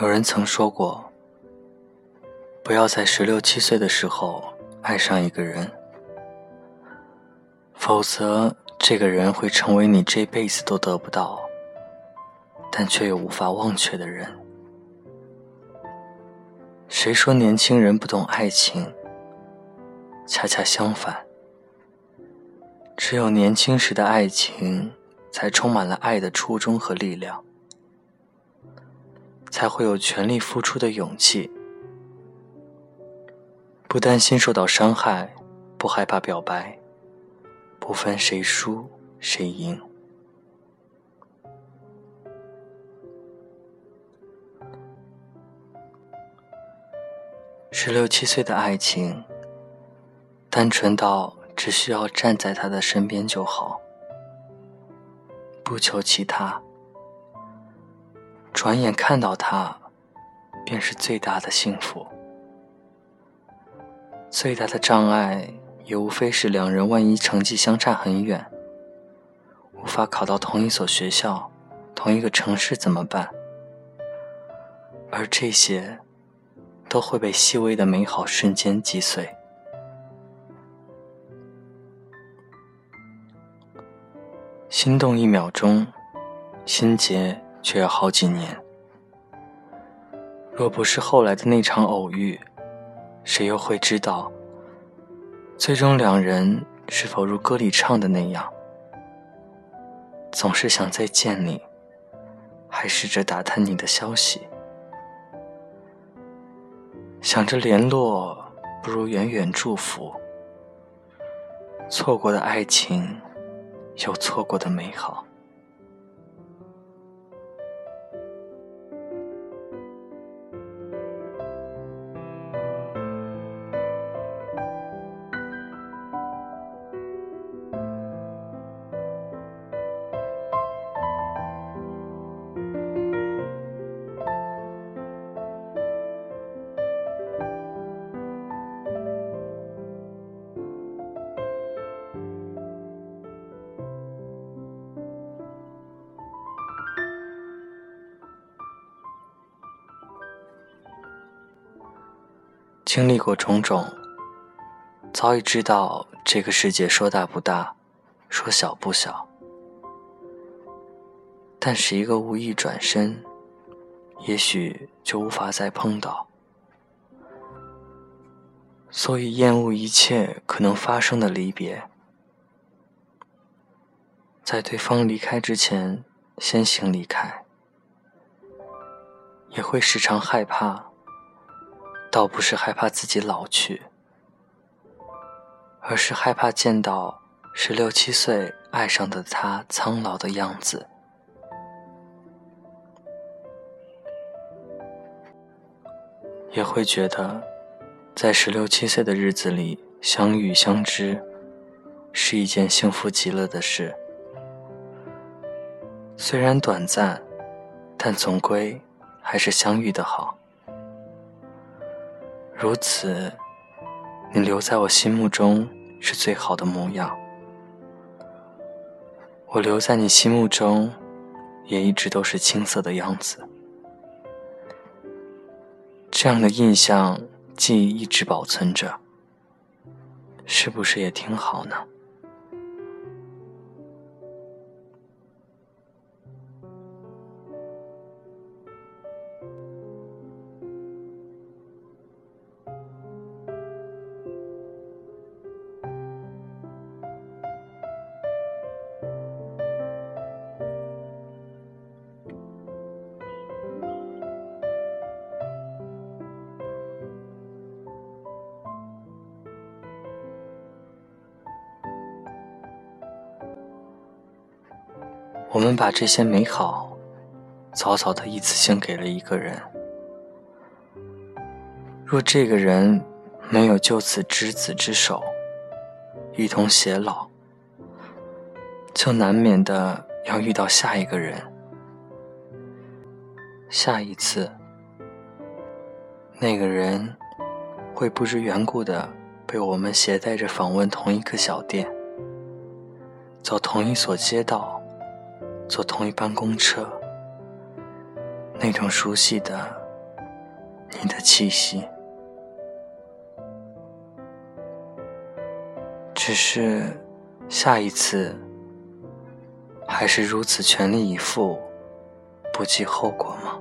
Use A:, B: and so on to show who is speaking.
A: 有人曾说过，不要在十六七岁的时候爱上一个人，否则这个人会成为你这辈子都得不到，但却又无法忘却的人。谁说年轻人不懂爱情？恰恰相反，只有年轻时的爱情，才充满了爱的初衷和力量。才会有全力付出的勇气，不担心受到伤害，不害怕表白，不分谁输谁赢。十六七岁的爱情，单纯到只需要站在他的身边就好，不求其他。转眼看到他，便是最大的幸福。最大的障碍也无非是两人万一成绩相差很远，无法考到同一所学校、同一个城市怎么办？而这些，都会被细微的美好瞬间击碎。心动一秒钟，心结。却要好几年。若不是后来的那场偶遇，谁又会知道，最终两人是否如歌里唱的那样，总是想再见你，还试着打探你的消息，想着联络不如远远祝福。错过的爱情，有错过的美好。经历过种种，早已知道这个世界说大不大，说小不小。但是一个无意转身，也许就无法再碰到。所以厌恶一切可能发生的离别，在对方离开之前先行离开，也会时常害怕。倒不是害怕自己老去，而是害怕见到十六七岁爱上的他苍老的样子，也会觉得在十六七岁的日子里相遇相知是一件幸福极了的事。虽然短暂，但总归还是相遇的好。如此，你留在我心目中是最好的模样。我留在你心目中，也一直都是青涩的样子。这样的印象记忆一直保存着，是不是也挺好呢？我们把这些美好，早早的一次性给了一个人。若这个人没有就此执子之手，一同偕老，就难免的要遇到下一个人。下一次，那个人会不知缘故的被我们携带着访问同一个小店，走同一所街道。坐同一班公车，那种熟悉的、你的气息。只是下一次，还是如此全力以赴，不计后果吗？